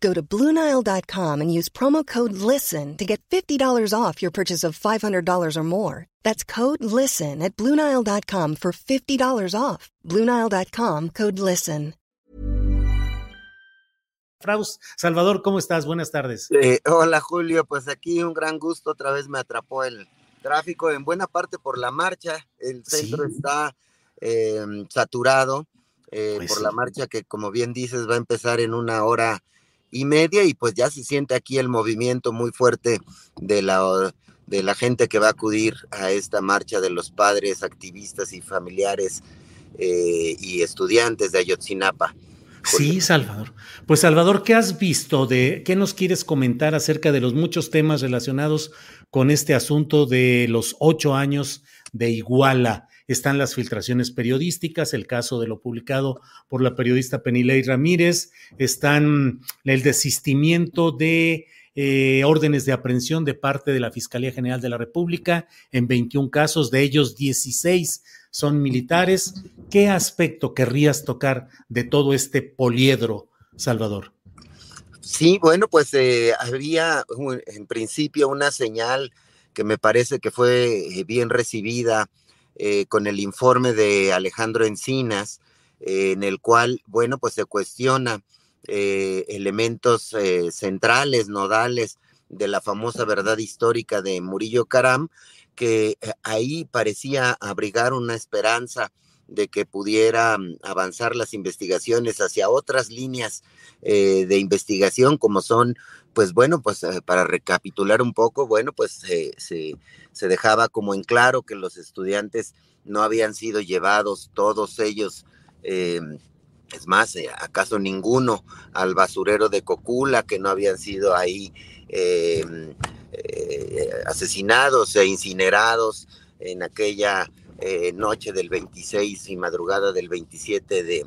Go to Bluenile.com and use promo code LISTEN to get $50 off your purchase of $500 or more. That's code LISTEN at Bluenile.com for $50 off. Bluenile.com code LISTEN. Fraus, Salvador, ¿cómo estás? Buenas tardes. Eh, hola Julio, pues aquí un gran gusto. Otra vez me atrapó el tráfico en buena parte por la marcha. El centro Sí. está eh, saturado eh, Pues por sí. la marcha que, como bien dices, va a empezar en una hora y media y pues ya se siente aquí el movimiento muy fuerte de la, de la gente que va a acudir a esta marcha de los padres, activistas y familiares eh, y estudiantes de Ayotzinapa. Sí, Salvador. Pues Salvador, ¿qué has visto de qué nos quieres comentar acerca de los muchos temas relacionados con este asunto de los ocho años de Iguala? Están las filtraciones periodísticas, el caso de lo publicado por la periodista Penilei Ramírez, están el desistimiento de eh, órdenes de aprehensión de parte de la Fiscalía General de la República en 21 casos, de ellos 16 son militares. ¿Qué aspecto querrías tocar de todo este poliedro, Salvador? Sí, bueno, pues eh, había en principio una señal que me parece que fue eh, bien recibida eh, con el informe de Alejandro Encinas, eh, en el cual, bueno, pues se cuestiona eh, elementos eh, centrales, nodales de la famosa verdad histórica de Murillo Caram, que ahí parecía abrigar una esperanza de que pudiera mm, avanzar las investigaciones hacia otras líneas eh, de investigación, como son, pues bueno, pues eh, para recapitular un poco, bueno, pues se, se dejaba como en claro que los estudiantes no habían sido llevados todos ellos, eh, es más, acaso ninguno al basurero de Cocula, que no habían sido ahí eh, asesinados e incinerados en aquella eh, noche del 26 y madrugada del 27 de,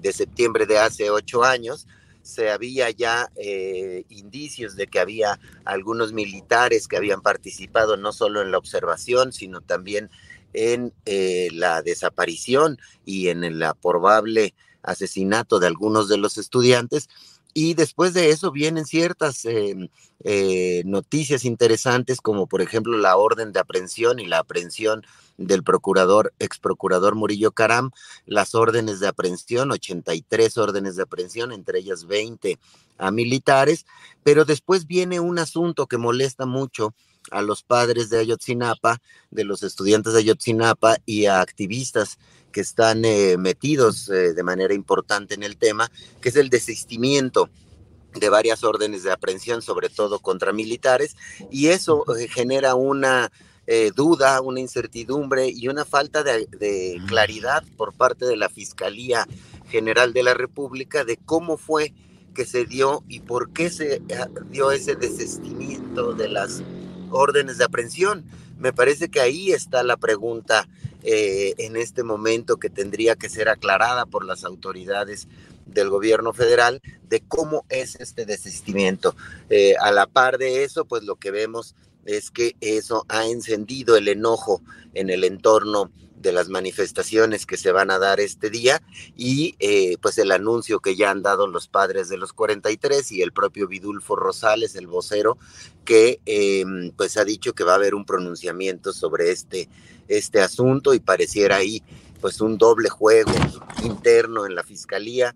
de septiembre de hace ocho años, se había ya eh, indicios de que había algunos militares que habían participado no solo en la observación, sino también en eh, la desaparición y en el probable asesinato de algunos de los estudiantes. Y después de eso vienen ciertas eh, eh, noticias interesantes, como por ejemplo la orden de aprehensión y la aprehensión del procurador, ex procurador Murillo Caram, las órdenes de aprehensión, 83 órdenes de aprehensión, entre ellas 20 a militares, pero después viene un asunto que molesta mucho a los padres de Ayotzinapa, de los estudiantes de Ayotzinapa y a activistas que están eh, metidos eh, de manera importante en el tema, que es el desistimiento de varias órdenes de aprehensión, sobre todo contra militares, y eso eh, genera una eh, duda, una incertidumbre y una falta de, de, claridad por parte de la Fiscalía General de la República de cómo fue que se dio y por qué se dio ese desistimiento de las órdenes de aprehensión. Me parece que ahí está la pregunta eh, en este momento que tendría que ser aclarada por las autoridades del gobierno federal de cómo es este desistimiento. Eh, a la par de eso, pues lo que vemos es que eso ha encendido el enojo en el entorno de las manifestaciones que se van a dar este día y eh, pues el anuncio que ya han dado los padres de los 43 y el propio Vidulfo Rosales, el vocero, que eh, pues ha dicho que va a haber un pronunciamiento sobre este, este asunto y pareciera ahí pues un doble juego interno en la fiscalía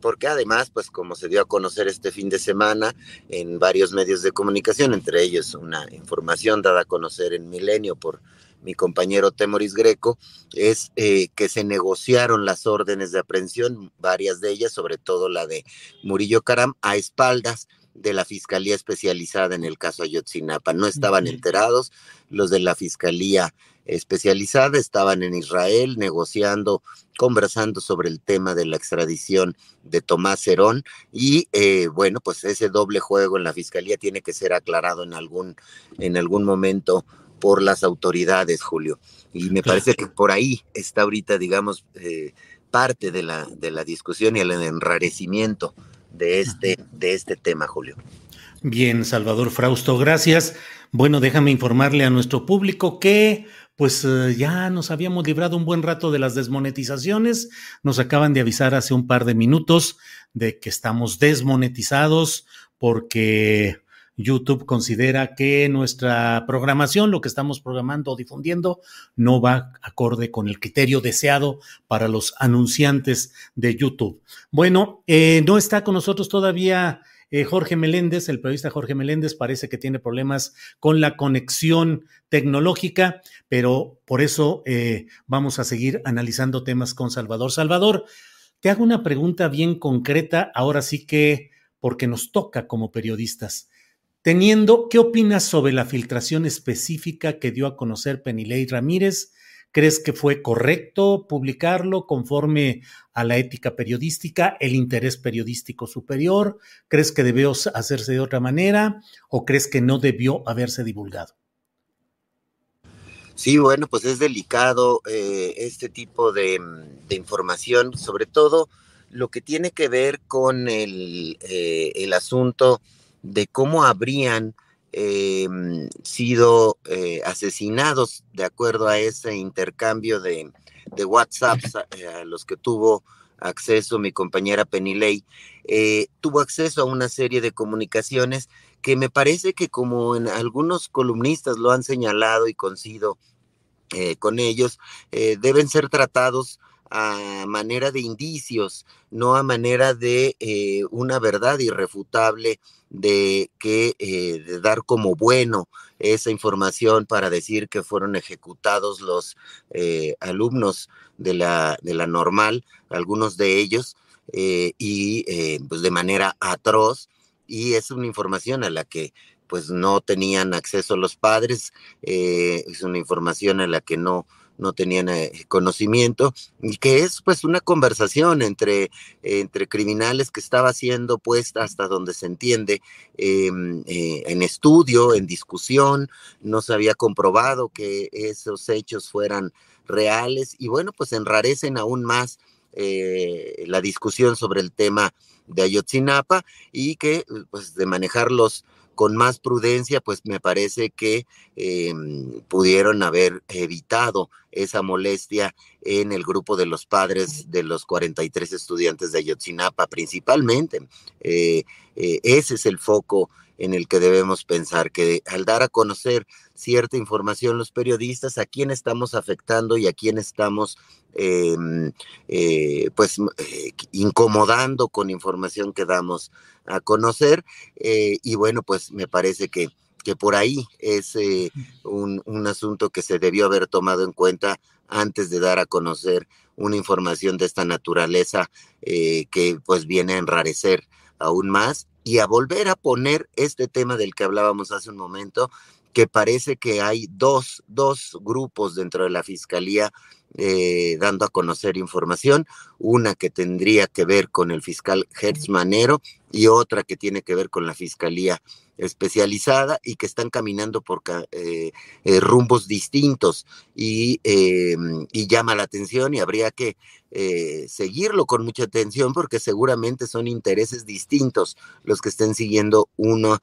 porque además, pues como se dio a conocer este fin de semana en varios medios de comunicación, entre ellos una información dada a conocer en Milenio por mi compañero Temoris Greco, es eh, que se negociaron las órdenes de aprehensión, varias de ellas, sobre todo la de Murillo Caram, a espaldas de la Fiscalía Especializada en el caso Ayotzinapa. No estaban enterados los de la Fiscalía Especializada, estaban en Israel negociando, conversando sobre el tema de la extradición de Tomás Herón y eh, bueno, pues ese doble juego en la Fiscalía tiene que ser aclarado en algún, en algún momento por las autoridades, Julio. Y me parece que por ahí está ahorita, digamos, eh, parte de la, de la discusión y el enrarecimiento de este, de este tema, Julio. Bien, Salvador Frausto, gracias. Bueno, déjame informarle a nuestro público que pues eh, ya nos habíamos librado un buen rato de las desmonetizaciones. Nos acaban de avisar hace un par de minutos de que estamos desmonetizados porque YouTube considera que nuestra programación, lo que estamos programando o difundiendo, no va acorde con el criterio deseado para los anunciantes de YouTube. Bueno, eh, no está con nosotros todavía eh, Jorge Meléndez, el periodista Jorge Meléndez, parece que tiene problemas con la conexión tecnológica, pero por eso eh, vamos a seguir analizando temas con Salvador. Salvador, te hago una pregunta bien concreta, ahora sí que porque nos toca como periodistas. Teniendo, ¿qué opinas sobre la filtración específica que dio a conocer Penilei Ramírez? ¿Crees que fue correcto publicarlo conforme a la ética periodística, el interés periodístico superior? ¿Crees que debió hacerse de otra manera o crees que no debió haberse divulgado? Sí, bueno, pues es delicado eh, este tipo de, información, sobre todo lo que tiene que ver con el, eh, el asunto de cómo habrían eh, sido eh, asesinados de acuerdo a ese intercambio de, de WhatsApps eh, a, los que tuvo acceso mi compañera Penny eh, tuvo acceso a una serie de comunicaciones que me parece que como en algunos columnistas lo han señalado y coincido con ellos, deben ser tratados a manera de indicios, no a manera de eh, una verdad irrefutable de que eh, de dar como bueno esa información para decir que fueron ejecutados los eh, alumnos de la, de la normal, algunos de ellos, y pues de manera atroz, y es una información a la que pues no tenían acceso los padres, es una información a la que no no tenían eh, conocimiento, y que es pues una conversación entre, entre criminales que estaba siendo puesta hasta donde se entiende em, eh, en estudio, en discusión, no se había comprobado que esos hechos fueran reales y bueno, pues enrarecen aún más eh, la discusión sobre el tema de Ayotzinapa y que pues de manejarlos con más prudencia, pues me parece que em, pudieron haber evitado esa molestia en el grupo de los padres de los 43 estudiantes de Ayotzinapa, principalmente. Eh, eh, ese es el foco en el que debemos pensar, que al dar a conocer cierta información los periodistas, a quién estamos afectando y a quién estamos em, eh, pues incomodando con información que damos a conocer. y bueno, pues me parece que que por ahí es eh, un, asunto que se debió haber tomado en cuenta antes de dar a conocer una información de esta naturaleza eh, que pues viene a enrarecer aún más y a volver a poner este tema del que hablábamos hace un momento, que parece que hay dos, dos grupos dentro de la Fiscalía eh, dando a conocer información, una que tendría que ver con el fiscal Hertz Manero y otra que tiene que ver con la Fiscalía especializada y que están caminando por eh, eh, rumbos distintos y, y, llama la atención y habría que seguirlo con mucha atención porque seguramente son intereses distintos los que estén siguiendo uno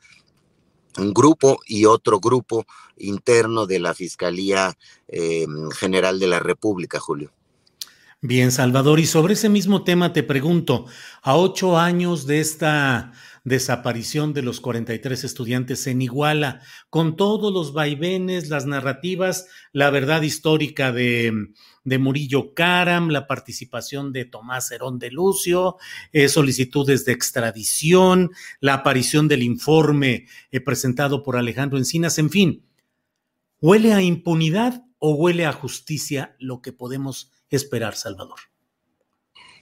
un grupo y otro grupo interno de la Fiscalía eh, General de la República, Julio. Bien, Salvador, y sobre ese mismo tema te pregunto, a ocho años de esta desaparición de los 43 estudiantes en Iguala, con todos los vaivenes, las narrativas, la verdad histórica de, de Murillo Caram, la participación de Tomás Herón de Lucio, eh, solicitudes de extradición, la aparición del informe eh, presentado por Alejandro Encinas, en fin, ¿huele a impunidad o huele a justicia lo que podemos esperar, Salvador?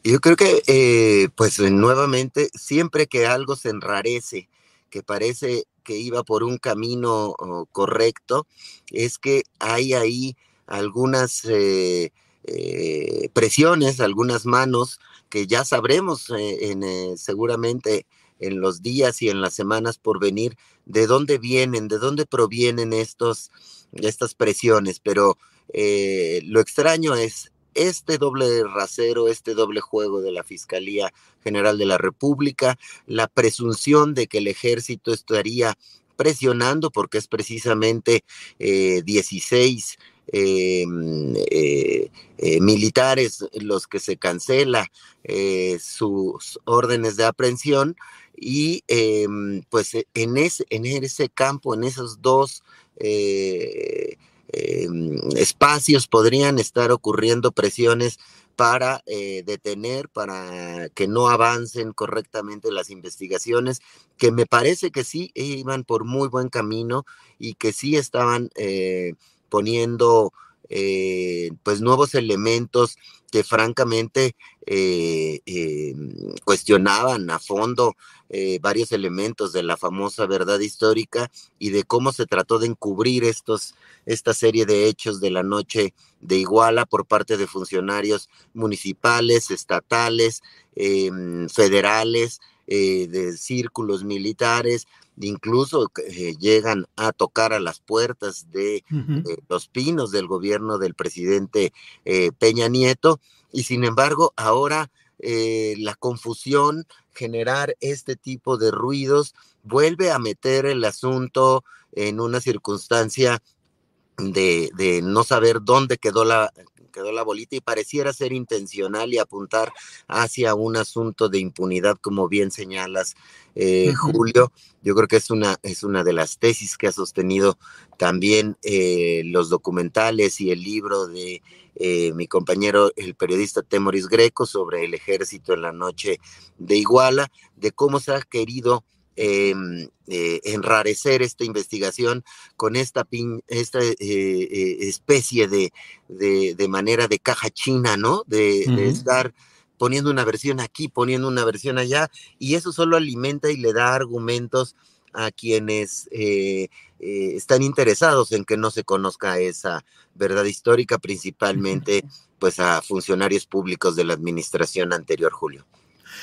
Yo creo que, eh, pues nuevamente, siempre que algo se enrarece, que parece que iba por un camino correcto, es que hay ahí algunas eh, eh, presiones, algunas manos que ya sabremos en, seguramente en los días y en las semanas por venir de dónde vienen, de dónde provienen estos, estas presiones. Pero lo extraño es este doble rasero, este doble juego de la Fiscalía General de la República, la presunción de que el ejército estaría presionando, porque es precisamente 16 eh, em, eh, eh, militares los que se cancela sus órdenes de aprehensión y em, pues en ese, en ese campo, en esos dos Em, espacios podrían estar ocurriendo presiones para eh, detener, para que no avancen correctamente las investigaciones, que me parece que sí iban por muy buen camino y que sí estaban eh, poniendo eh, pues nuevos elementos que francamente eh, eh, cuestionaban a fondo varios elementos de la famosa verdad histórica y de cómo se trató de encubrir estos, esta serie de hechos de la noche de Iguala por parte de funcionarios municipales, estatales, em, federales, de círculos militares, incluso eh, llegan a tocar a las puertas de los pinos del gobierno del presidente eh, Peña Nieto, y sin embargo ahora eh, la confusión, generar este tipo de ruidos, vuelve a meter el asunto en una circunstancia de, de, no saber dónde quedó la, quedó la bolita y pareciera ser intencional y apuntar hacia un asunto de impunidad, como bien señalas, eh, Julio. Yo creo que es una, es una de las tesis que ha sostenido también eh, los documentales y el libro de eh, mi compañero, el periodista Temoris Greco, sobre el ejército en la noche de Iguala, de cómo se ha querido Em, eh, enrarecer esta investigación con esta, esta eh, eh, especie de, de, manera de caja china, ¿no? De, estar poniendo una versión aquí, poniendo una versión allá, y eso solo alimenta y le da argumentos a quienes están interesados en que no se conozca esa verdad histórica, principalmente pues a funcionarios públicos de la administración anterior, Julio.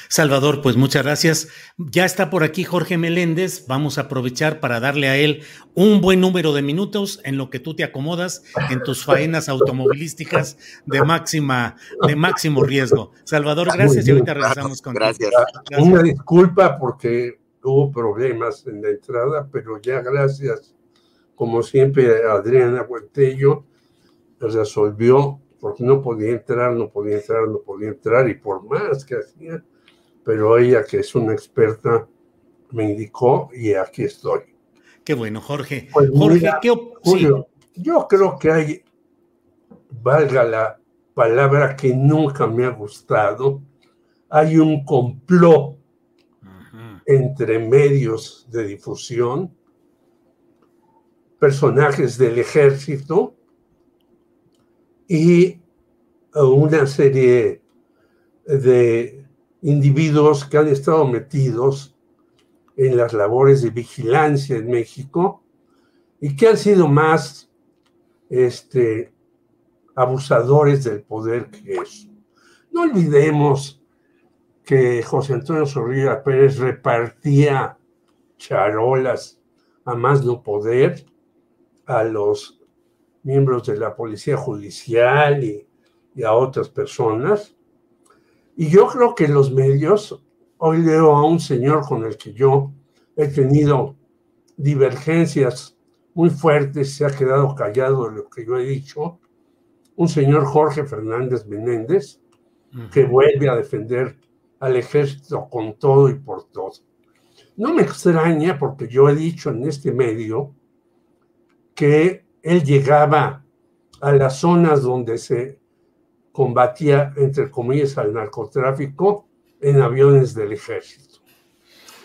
Salvador, pues muchas gracias. Ya está por aquí Jorge Meléndez. Vamos a aprovechar para darle a él un buen número de minutos en lo que tú te acomodas en tus faenas automovilísticas de máxima, de máximo riesgo. Salvador, gracias y ahorita regresamos con gracias. gracias. Una disculpa porque hubo problemas en la entrada, pero ya gracias, como siempre, Adriana Huentello resolvió porque no podía entrar, no podía entrar, no podía entrar, y por más que hacía, pero ella, que es una experta, me indicó y aquí estoy. Qué bueno, Jorge. Pues Jorge, ¿qué Julio, Yo creo que hay, valga la palabra que nunca me ha gustado, hay un complot entre medios de difusión, personajes del ejército y una serie de individuos que han estado metidos en las labores de vigilancia en México y que han sido más este, abusadores del poder que eso. No olvidemos que José Antonio Zorrilla Pérez repartía charolas a más no poder a los miembros de la policía judicial y, y a otras personas y yo creo que los medios, hoy leo a un señor con el que yo he tenido divergencias muy fuertes, se ha quedado callado de lo que yo he dicho, un señor Jorge Fernández Menéndez, que vuelve a defender al ejército con todo y por todo. No me extraña porque yo he dicho en este medio que él llegaba a las zonas donde se combatía, entre comillas, al narcotráfico en aviones del ejército.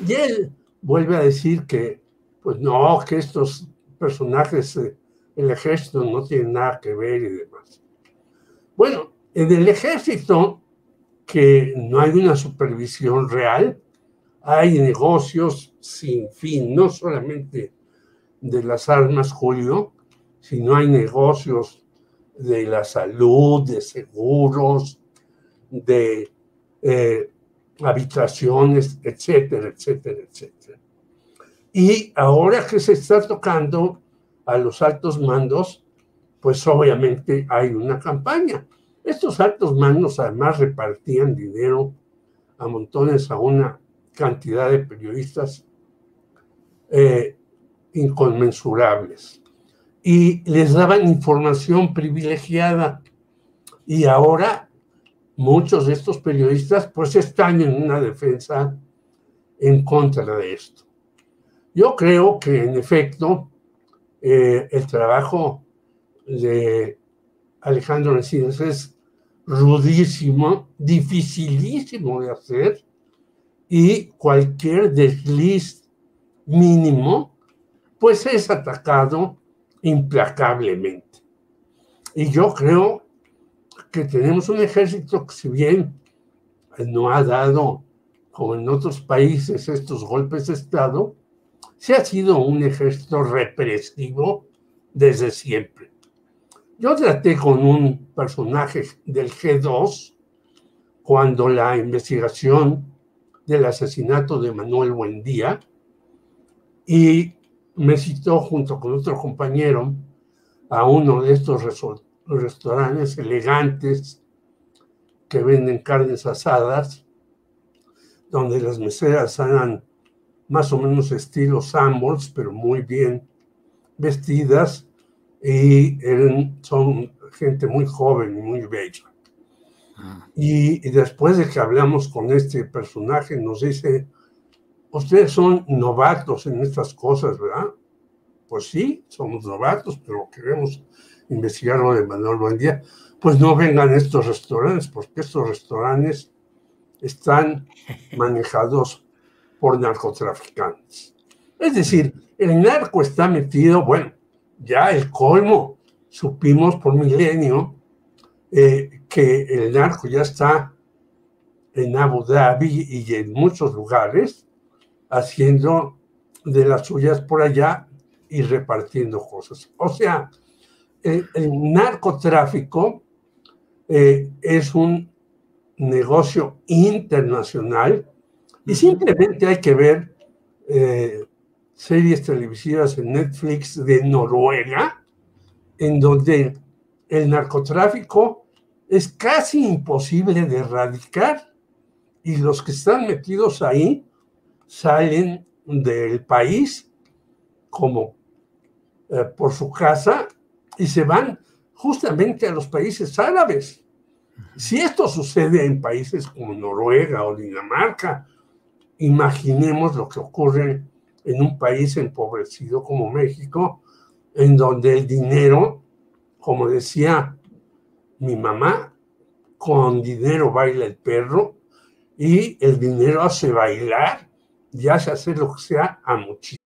Y él vuelve a decir que, pues no, que estos personajes del ejército no tienen nada que ver y demás. Bueno, en el ejército, que no hay una supervisión real, hay negocios sin fin, no solamente de las armas, Julio, sino hay negocios de la salud, de seguros, de eh, habitaciones, etcétera, etcétera, etcétera. Y ahora que se está tocando a los altos mandos, pues obviamente hay una campaña. Estos altos mandos además repartían dinero a montones a una cantidad de periodistas eh, inconmensurables y les daban información privilegiada. Y ahora muchos de estos periodistas pues están en una defensa en contra de esto. Yo creo que en efecto eh, el trabajo de Alejandro Encinas es rudísimo, dificilísimo de hacer y cualquier desliz mínimo pues es atacado implacablemente. Y yo creo que tenemos un ejército que si bien no ha dado, como en otros países, estos golpes de Estado, se ha sido un ejército represivo desde siempre. Yo traté con un personaje del G2 cuando la investigación del asesinato de Manuel Buendía y me citó junto con otro compañero a uno de estos restaurantes elegantes que venden carnes asadas, donde las meseras eran más o menos estilo Sambors, pero muy bien vestidas y eran, son gente muy joven y muy bella. Ah. Y, después de que hablamos con este personaje, nos dice, ustedes son novatos en estas cosas, ¿verdad? Pues sí, somos novatos, pero queremos investigarlo de Manuel buen día. Pues no vengan estos restaurantes, porque estos restaurantes están manejados por narcotraficantes. Es decir, el narco está metido, bueno, ya el colmo. Supimos por milenio eh, que el narco ya está en Abu Dhabi y en muchos lugares haciendo de las suyas por allá y repartiendo cosas. O sea, el, narcotráfico eh, es un negocio internacional y simplemente hay que ver eh, series televisivas en Netflix de Noruega, en donde el narcotráfico es casi imposible de erradicar y los que están metidos ahí salen del país como eh, por su casa y se van justamente a los países árabes. Si esto sucede en países como Noruega o Dinamarca, imaginemos lo que ocurre en un país empobrecido como México, en donde el dinero, como decía mi mamá, con dinero baila el perro y el dinero hace bailar y hace hacer lo que sea a muchísimo.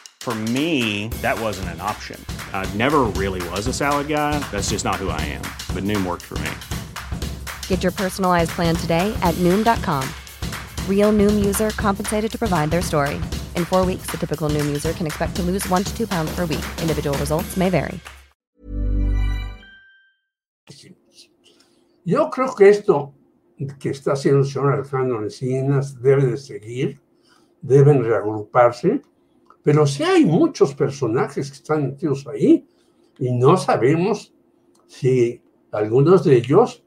For me, that wasn't an option. I never really was a salad guy. That's just not who I am. But Noom worked for me. Get your personalized plan today at Noom.com. Real Noom user compensated to provide their story. In four weeks, the typical Noom user can expect to lose one to two pounds per week. Individual results may vary. Yo creo que esto que está haciendo el señor Alejandro Encinas debe de seguir, deben reagruparse, pero sí hay muchos personajes que están metidos ahí y no sabemos si algunos de ellos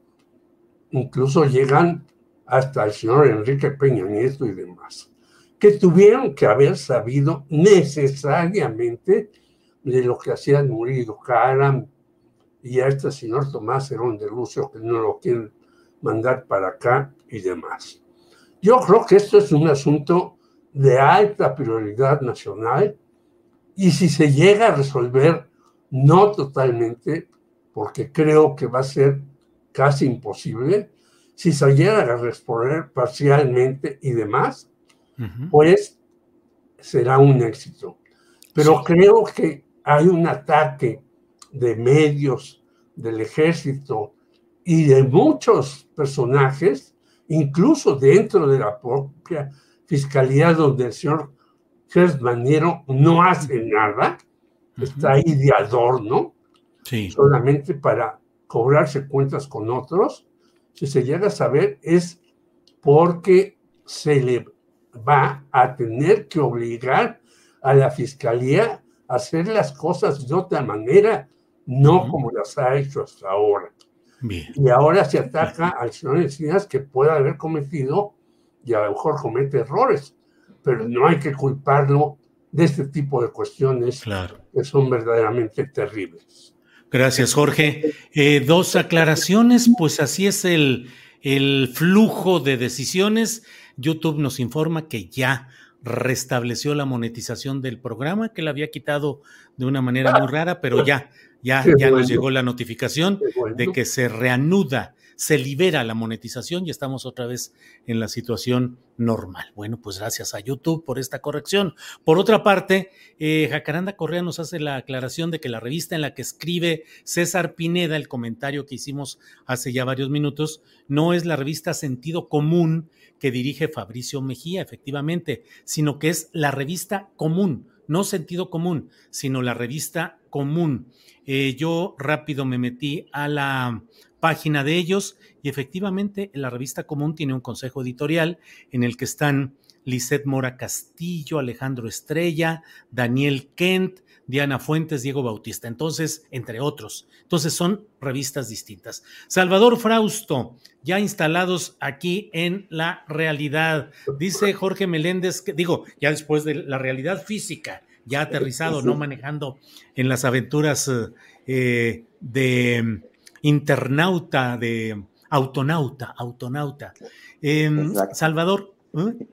incluso llegan hasta el señor Enrique Peña Nieto y demás, que tuvieron que haber sabido necesariamente de lo que hacían Murillo Caram y a este señor Tomás Herón de Lucio, que no lo quieren mandar para acá y demás. Yo creo que esto es un asunto de alta prioridad nacional y si se llega a resolver, no totalmente, porque creo que va a ser casi imposible, si se llega a responder parcialmente y demás, pues será un éxito. Pero creo que hay un ataque de medios, del ejército y de muchos personajes, incluso dentro de la propia fiscalía donde el señor Gers no hace nada, está ahí de adorno, solamente para cobrarse cuentas con otros, si se llega a saber es porque se le va a tener que obligar a la fiscalía a hacer las cosas de otra manera, no como las ha hecho hasta ahora. Y ahora se ataca al señor Encinas que puede haber cometido y a lo mejor comete errores, pero no hay que culparlo de este tipo de cuestiones que son verdaderamente terribles. Gracias, Jorge. Eh, dos aclaraciones, pues así es el, el flujo de decisiones. YouTube nos informa que ya restableció la monetización del programa, que la había quitado de una manera muy rara, pero ya, ya, ya nos llegó la notificación de que se reanuda se libera la monetización y estamos otra vez en la situación normal. Bueno, pues gracias a YouTube por esta corrección. Por otra parte, eh, Jacaranda Correa nos hace la aclaración de que la revista en la que escribe César Pineda, el comentario que hicimos hace ya varios minutos, no es la revista Sentido Común que dirige Fabricio Mejía, efectivamente, sino que es la revista común, no sentido común, sino la revista común. Eh, yo rápido me metí a la página de ellos y efectivamente la revista común tiene un consejo editorial en el que están Lisette Mora Castillo, Alejandro Estrella, Daniel Kent, Diana Fuentes, Diego Bautista, entonces, entre otros. Entonces son revistas distintas. Salvador Frausto, ya instalados aquí en la realidad. Dice Jorge Meléndez, que digo, ya después de la realidad física, ya aterrizado, no manejando en las aventuras eh, de internauta, de autonauta, autonauta. Em, Salvador, ¿eh?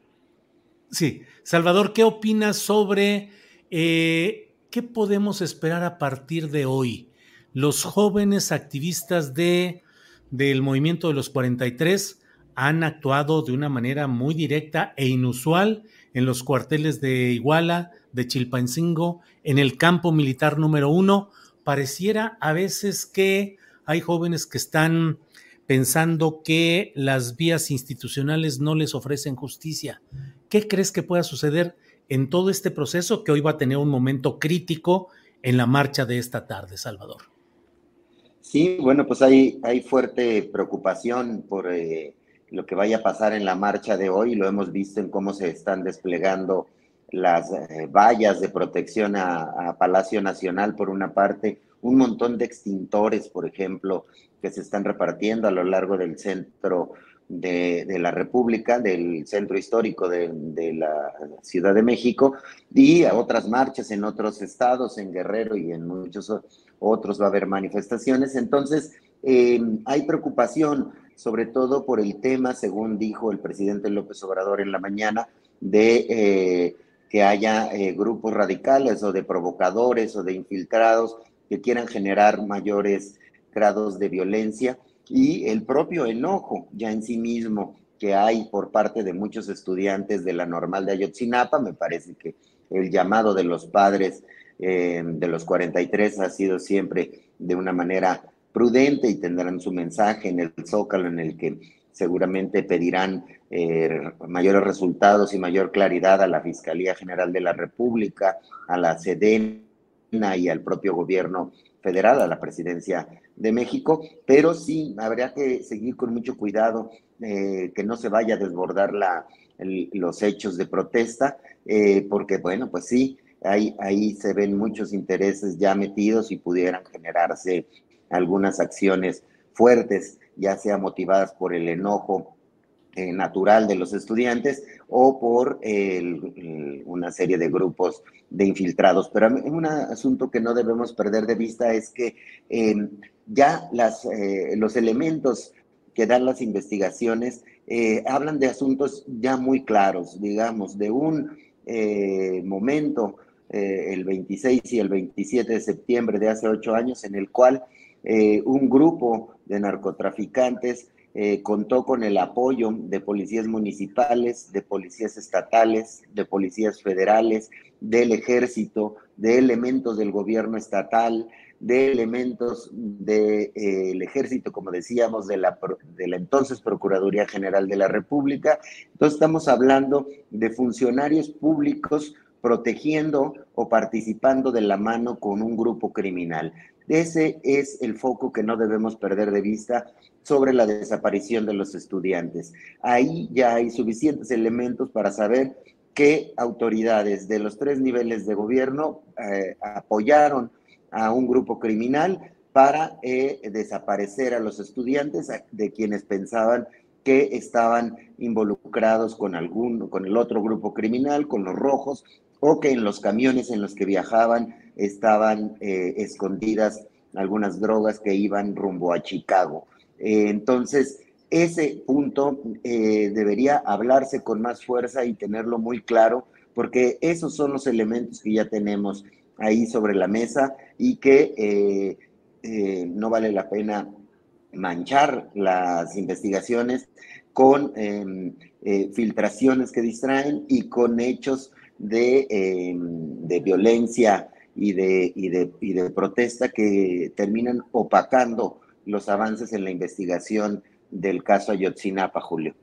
sí, Salvador, ¿qué opinas sobre eh, qué podemos esperar a partir de hoy? Los jóvenes activistas de, del movimiento de los 43 han actuado de una manera muy directa e inusual en los cuarteles de Iguala, de Chilpancingo, en el campo militar número uno. Pareciera a veces que hay jóvenes que están pensando que las vías institucionales no les ofrecen justicia. ¿Qué crees que pueda suceder en todo este proceso que hoy va a tener un momento crítico en la marcha de esta tarde, Salvador? Sí, bueno, pues hay, hay fuerte preocupación por eh, lo que vaya a pasar en la marcha de hoy. Lo hemos visto en cómo se están desplegando las eh, vallas de protección a Palacio Nacional por una parte, un montón de extintores, por ejemplo, que se están repartiendo a lo largo del centro de, la República, del centro histórico de, la Ciudad de México, y a otras marchas en otros estados, en Guerrero y en muchos otros va a haber manifestaciones. Entonces, em, hay preocupación, sobre todo por el tema, según dijo el presidente López Obrador en la mañana, de eh, que haya eh, grupos radicales o de provocadores o de infiltrados que quieran generar mayores grados de violencia y el propio enojo ya en sí mismo que hay por parte de muchos estudiantes de la normal de Ayotzinapa. Me parece que el llamado de los padres eh, de los 43 ha sido siempre de una manera prudente y tendrán su mensaje en el Zócalo en el que seguramente pedirán eh, mayores resultados y mayor claridad a la Fiscalía General de la República, a la Sedena y al propio gobierno federal, a la presidencia de México, pero sí habría que seguir con mucho cuidado eh, que no se vaya a desbordar la, los hechos de protesta, eh, porque bueno, pues sí, ahí, ahí se ven muchos intereses ya metidos y pudieran generarse algunas acciones fuertes, ya sea motivadas por el enojo eh, natural de los estudiantes o por una serie de grupos de infiltrados. Pero un asunto que no debemos perder de vista es que em, ya las, eh, los elementos que dan las investigaciones eh, hablan de asuntos ya muy claros, digamos, de un momento, el 26 y el 27 de septiembre de hace ocho años, en el cual un grupo de narcotraficantes eh, contó con el apoyo de policías municipales, de policías estatales, de policías federales, del ejército, de elementos del gobierno estatal, de elementos del eh, ejército, como decíamos, de la, de la entonces Procuraduría General de la República. Entonces estamos hablando de funcionarios públicos protegiendo o participando de la mano con un grupo criminal. Ese es el foco que no debemos perder de vista sobre la desaparición de los estudiantes. Ahí ya hay suficientes elementos para saber qué autoridades de los tres niveles de gobierno eh, apoyaron a un grupo criminal para eh, desaparecer a los estudiantes de quienes pensaban que estaban involucrados con algún, con el otro grupo criminal, con los rojos, o que en los camiones en los que viajaban estaban eh, escondidas algunas drogas que iban rumbo a Chicago. Eh, entonces, ese punto eh, debería hablarse con más fuerza y tenerlo muy claro, porque esos son los elementos que ya tenemos ahí sobre la mesa y que no vale la pena manchar las investigaciones con em, filtraciones que distraen y con hechos de, em, de violencia y de, y de, y de protesta que terminan opacando los avances en la investigación del caso Ayotzinapa, Julio.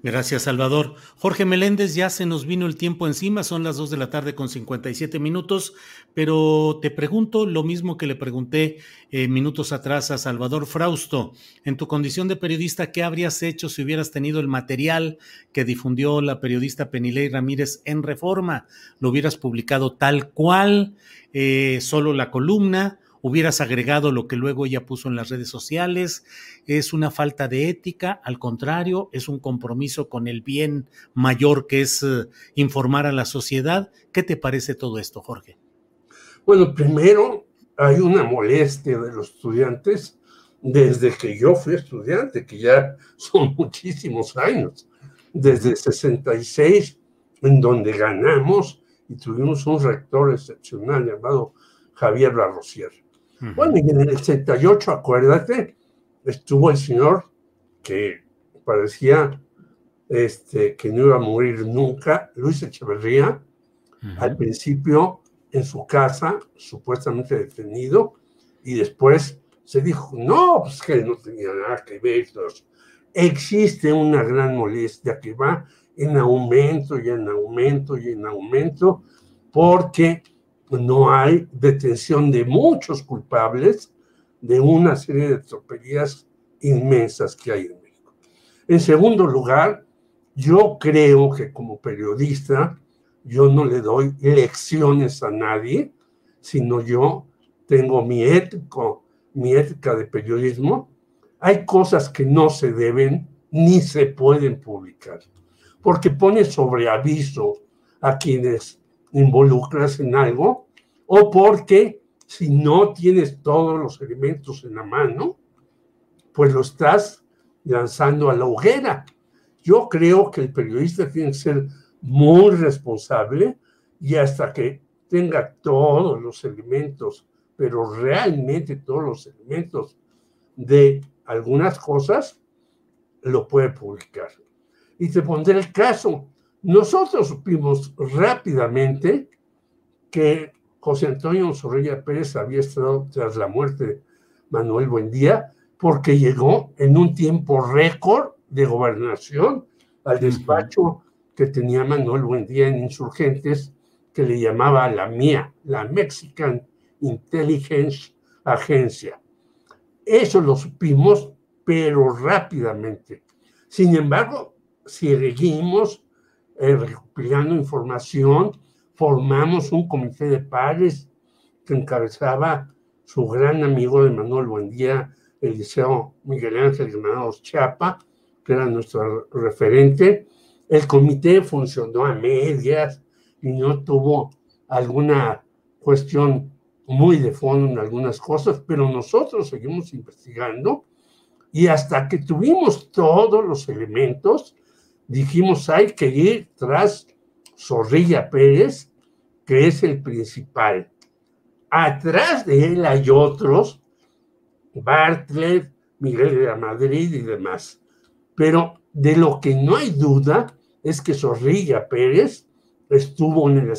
Gracias, Salvador. Jorge Meléndez, ya se nos vino el tiempo encima, son las 2 de la tarde con 57 minutos, pero te pregunto lo mismo que le pregunté eh, minutos atrás a Salvador Frausto. En tu condición de periodista, ¿qué habrías hecho si hubieras tenido el material que difundió la periodista Penilei Ramírez en Reforma? ¿Lo hubieras publicado tal cual, eh, solo la columna? Hubieras agregado lo que luego ella puso en las redes sociales, es una falta de ética, al contrario, es un compromiso con el bien mayor que es eh, informar a la sociedad. ¿Qué te parece todo esto, Jorge? Bueno, primero hay una molestia de los estudiantes desde que yo fui estudiante, que ya son muchísimos años, desde 66, en donde ganamos y tuvimos un rector excepcional llamado Javier Larrosier. Bueno, y en el 78, acuérdate, estuvo el señor que parecía este, que no iba a morir nunca, Luis Echeverría, al principio en su casa, supuestamente detenido, y después se dijo, no, pues que no tenía nada que ver. Existe una gran molestia que va en aumento y en aumento y en aumento, porque no hay detención de muchos culpables de una serie de tropelías inmensas que hay en México. En segundo lugar, yo creo que como periodista, yo no le doy lecciones a nadie, sino yo tengo mi ético, mi ética de periodismo. Hay cosas que no se deben ni se pueden publicar, porque pone sobre aviso a quienes involucras en algo, o porque si no tienes todos los elementos en la mano, pues lo estás lanzando a la hoguera. Yo creo que el periodista tiene que ser muy responsable y hasta que tenga todos los elementos, pero realmente todos los elementos de algunas cosas, lo puede publicar. Y te pondré el caso. Nosotros supimos rápidamente que José Antonio Zorrilla Pérez había estado tras la muerte Manuel Buendía, porque llegó en un tiempo récord de gobernación al despacho que tenía Manuel Buendía en Insurgentes, que le llamaba la mía, la Mexican Intelligence Agencia. Eso lo supimos, pero rápidamente. Sin embargo, seguimos eh, recopilando información, formamos un comité de pares que encabezaba su gran amigo de Manuel Buendía, Eliseo Miguel Ángel Granados Chapa, que era nuestro referente. El comité funcionó a medias y no tuvo alguna cuestión muy de fondo en algunas cosas, pero nosotros seguimos investigando y hasta que tuvimos todos los elementos, dijimos hay que ir tras Zorrilla Pérez, que es el principal. Atrás de él hay otros, Bartlett, Miguel de la Madrid y demás. Pero de lo que no hay duda es que Zorrilla Pérez estuvo en el,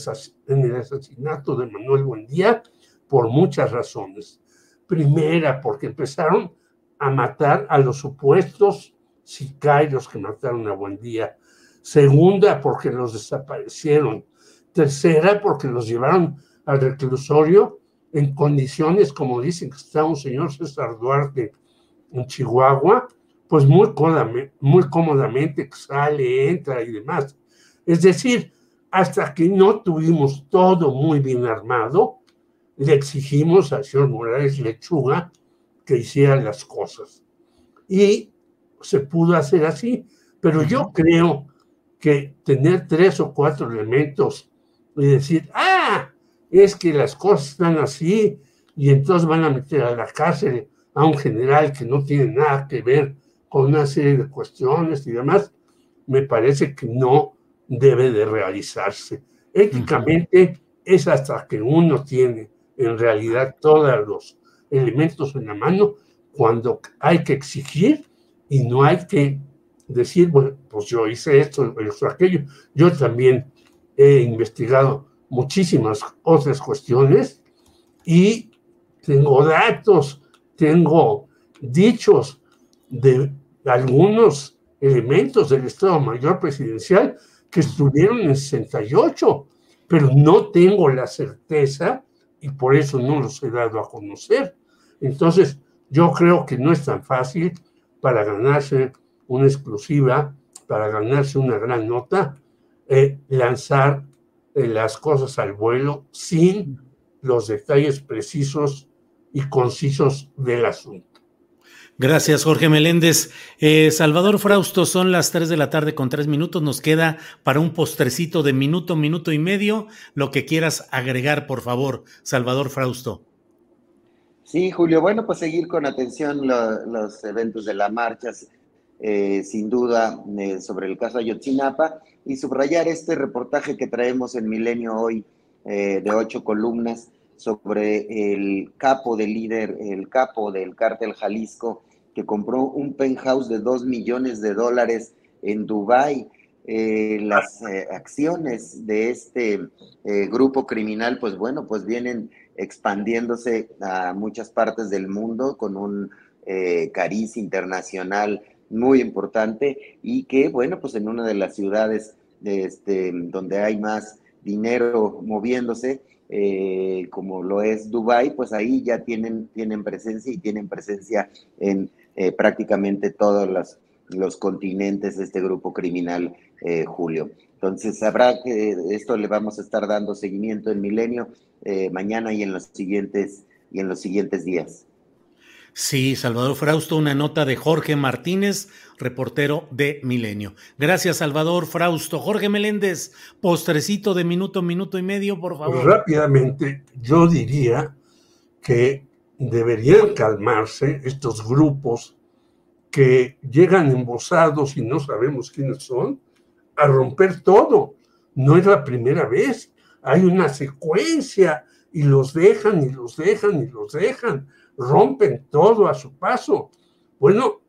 en el asesinato de Manuel Buendía por muchas razones. Primera, porque empezaron a matar a los supuestos sicarios que mataron a Buendía. Segunda, porque los desaparecieron. Tercera, porque los llevaron al reclusorio en condiciones, como dicen que está un señor César Duarte en Chihuahua, pues muy cómodamente, muy cómodamente sale, entra y demás. Es decir, hasta que no tuvimos todo muy bien armado, le exigimos al señor Morales Lechuga que hiciera las cosas. Y se pudo hacer así, pero yo creo que tener tres o cuatro elementos y decir, ah, es que las cosas están así y entonces van a meter a la cárcel a un general que no tiene nada que ver con una serie de cuestiones y demás, me parece que no debe de realizarse. Éticamente es hasta que uno tiene en realidad todos los elementos en la mano cuando hay que exigir y no hay que decir, bueno, pues yo hice esto, esto, aquello. Yo también he investigado muchísimas otras cuestiones y tengo datos, tengo dichos de algunos elementos del Estado Mayor Presidencial que estuvieron en 68, pero no tengo la certeza y por eso no los he dado a conocer. Entonces, yo creo que no es tan fácil para ganarse una exclusiva, para ganarse una gran nota, eh, lanzar eh, las cosas al vuelo sin los detalles precisos y concisos del asunto. Gracias, Jorge Meléndez. Eh, Salvador Frausto, son las 3 de la tarde con tres minutos. Nos queda para un postrecito de minuto, minuto y medio. Lo que quieras agregar, por favor, Salvador Frausto. Sí, Julio. Bueno, pues seguir con atención los eventos de la marcha, eh, sin duda, eh, sobre el caso Ayotzinapa y subrayar este reportaje que traemos en Milenio hoy de ocho columnas sobre el capo del líder, el capo del cártel Jalisco, que compró un penthouse de 2 millones de dólares en Dubái. Eh, las eh, acciones de este eh, grupo criminal, pues bueno, pues vienen expandiéndose a muchas partes del mundo con un cariz internacional muy importante y que, bueno, pues en una de las ciudades este, donde hay más dinero moviéndose, como lo es Dubai, pues ahí ya tienen, tienen presencia y tienen presencia en eh, prácticamente todos los, los, continentes de este grupo criminal, eh, Julio. Entonces, habrá que esto le vamos a estar dando seguimiento en Milenio eh, mañana y en los siguientes y en los siguientes días. Sí, Salvador Frausto, una nota de Jorge Martínez, reportero de Milenio. Gracias, Salvador Frausto. Jorge Meléndez, postrecito de minuto, minuto y medio, por favor. Rápidamente, yo diría que deberían calmarse estos grupos que llegan embosados y no sabemos quiénes son, a romper todo. No es la primera vez, hay una secuencia y los dejan y los dejan y los dejan, rompen todo a su paso. Bueno,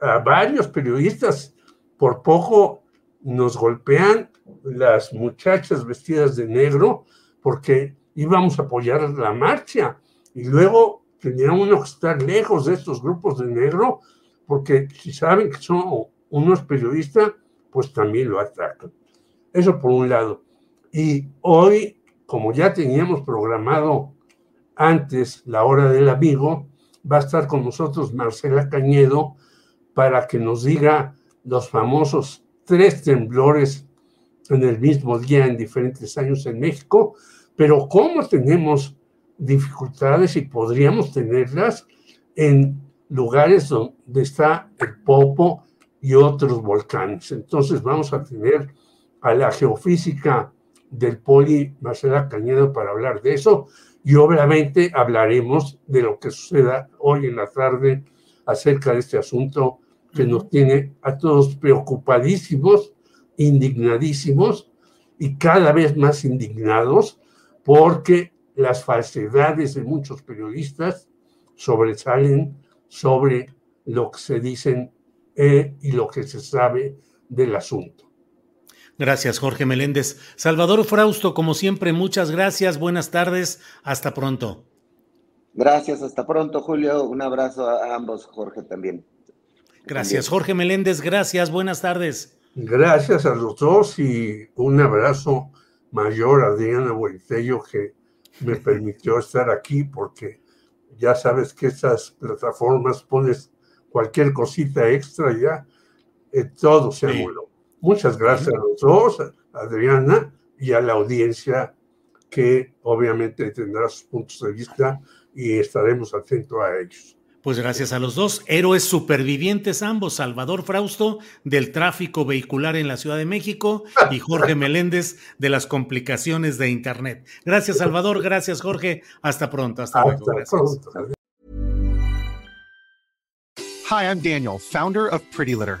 a varios periodistas por poco nos golpean las muchachas vestidas de negro porque íbamos a apoyar la marcha y luego Tenía uno que estar lejos de estos grupos de negro, porque si saben que son unos periodistas, pues también lo atacan. Eso por un lado. Y hoy, como ya teníamos programado antes la hora del amigo, va a estar con nosotros Marcela Cañedo para que nos diga los famosos tres temblores en el mismo día en diferentes años en México, pero cómo tenemos dificultades y podríamos tenerlas en lugares donde está el Popo y otros volcanes. Entonces vamos a tener a la geofísica del Poli Marcela Cañedo para hablar de eso y obviamente hablaremos de lo que suceda hoy en la tarde acerca de este asunto que nos tiene a todos preocupadísimos, indignadísimos y cada vez más indignados porque las falsedades de muchos periodistas sobresalen sobre lo que se dicen eh, y lo que se sabe del asunto. Gracias, Jorge Meléndez. Salvador Frausto, como siempre, muchas gracias. Buenas tardes. Hasta pronto. Gracias, hasta pronto, Julio. Un abrazo a ambos, Jorge también. Gracias, Jorge Meléndez. Gracias, buenas tardes. Gracias a los dos y un abrazo mayor a Diana Buentello que me permitió estar aquí porque ya sabes que estas plataformas pones cualquier cosita extra ya, eh, todo se sí. Muchas gracias a los dos, a Adriana y a la audiencia que obviamente tendrá sus puntos de vista y estaremos atentos a ellos. Pues gracias a los dos, héroes supervivientes ambos, Salvador Frausto del tráfico vehicular en la Ciudad de México y Jorge Meléndez de las complicaciones de Internet. Gracias Salvador, gracias Jorge, hasta pronto, hasta, hasta luego. Gracias. Pronto. Hi, I'm Daniel, founder of Pretty Litter.